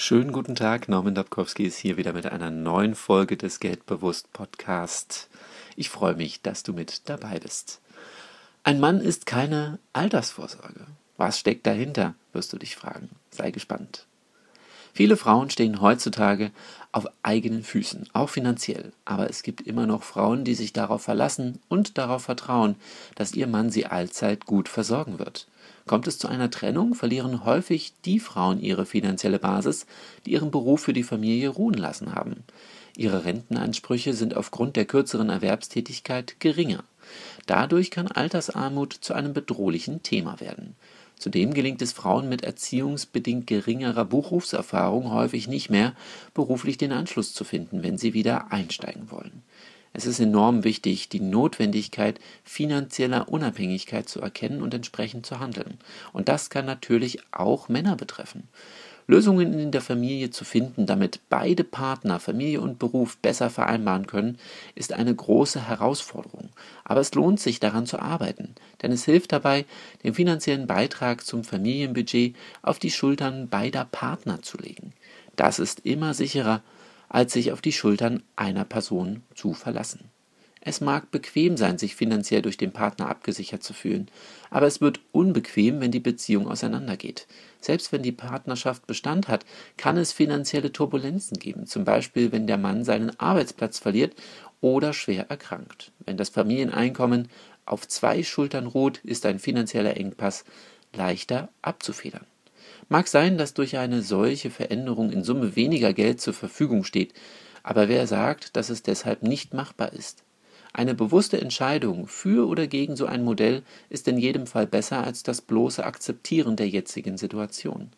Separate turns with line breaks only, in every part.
Schönen guten Tag, Norman Dabkowski ist hier wieder mit einer neuen Folge des Geldbewusst Podcast. Ich freue mich, dass du mit dabei bist. Ein Mann ist keine Altersvorsorge. Was steckt dahinter, wirst du dich fragen. Sei gespannt. Viele Frauen stehen heutzutage auf eigenen Füßen, auch finanziell. Aber es gibt immer noch Frauen, die sich darauf verlassen und darauf vertrauen, dass ihr Mann sie allzeit gut versorgen wird. Kommt es zu einer Trennung, verlieren häufig die Frauen ihre finanzielle Basis, die ihren Beruf für die Familie ruhen lassen haben. Ihre Rentenansprüche sind aufgrund der kürzeren Erwerbstätigkeit geringer. Dadurch kann Altersarmut zu einem bedrohlichen Thema werden. Zudem gelingt es Frauen mit erziehungsbedingt geringerer Berufserfahrung häufig nicht mehr, beruflich den Anschluss zu finden, wenn sie wieder einsteigen wollen. Es ist enorm wichtig, die Notwendigkeit finanzieller Unabhängigkeit zu erkennen und entsprechend zu handeln. Und das kann natürlich auch Männer betreffen. Lösungen in der Familie zu finden, damit beide Partner Familie und Beruf besser vereinbaren können, ist eine große Herausforderung. Aber es lohnt sich daran zu arbeiten, denn es hilft dabei, den finanziellen Beitrag zum Familienbudget auf die Schultern beider Partner zu legen. Das ist immer sicherer, als sich auf die Schultern einer Person zu verlassen. Es mag bequem sein, sich finanziell durch den Partner abgesichert zu fühlen, aber es wird unbequem, wenn die Beziehung auseinandergeht. Selbst wenn die Partnerschaft Bestand hat, kann es finanzielle Turbulenzen geben, zum Beispiel wenn der Mann seinen Arbeitsplatz verliert oder schwer erkrankt. Wenn das Familieneinkommen auf zwei Schultern ruht, ist ein finanzieller Engpass leichter abzufedern. Mag sein, dass durch eine solche Veränderung in Summe weniger Geld zur Verfügung steht, aber wer sagt, dass es deshalb nicht machbar ist? Eine bewusste Entscheidung für oder gegen so ein Modell ist in jedem Fall besser als das bloße Akzeptieren der jetzigen Situation.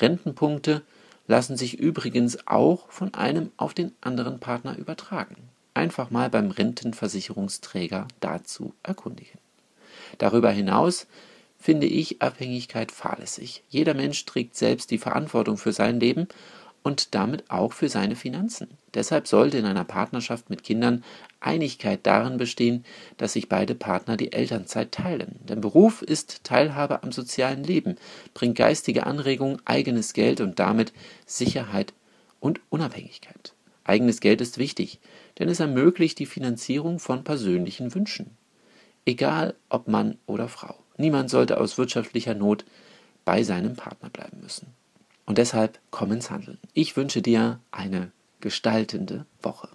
Rentenpunkte lassen sich übrigens auch von einem auf den anderen Partner übertragen. Einfach mal beim Rentenversicherungsträger dazu erkundigen. Darüber hinaus finde ich Abhängigkeit fahrlässig. Jeder Mensch trägt selbst die Verantwortung für sein Leben und damit auch für seine Finanzen. Deshalb sollte in einer Partnerschaft mit Kindern Einigkeit darin bestehen, dass sich beide Partner die Elternzeit teilen. Denn Beruf ist Teilhabe am sozialen Leben, bringt geistige Anregung, eigenes Geld und damit Sicherheit und Unabhängigkeit. Eigenes Geld ist wichtig, denn es ermöglicht die Finanzierung von persönlichen Wünschen. Egal ob Mann oder Frau. Niemand sollte aus wirtschaftlicher Not bei seinem Partner bleiben müssen. Und deshalb komm ins Handeln. Ich wünsche dir eine gestaltende Woche.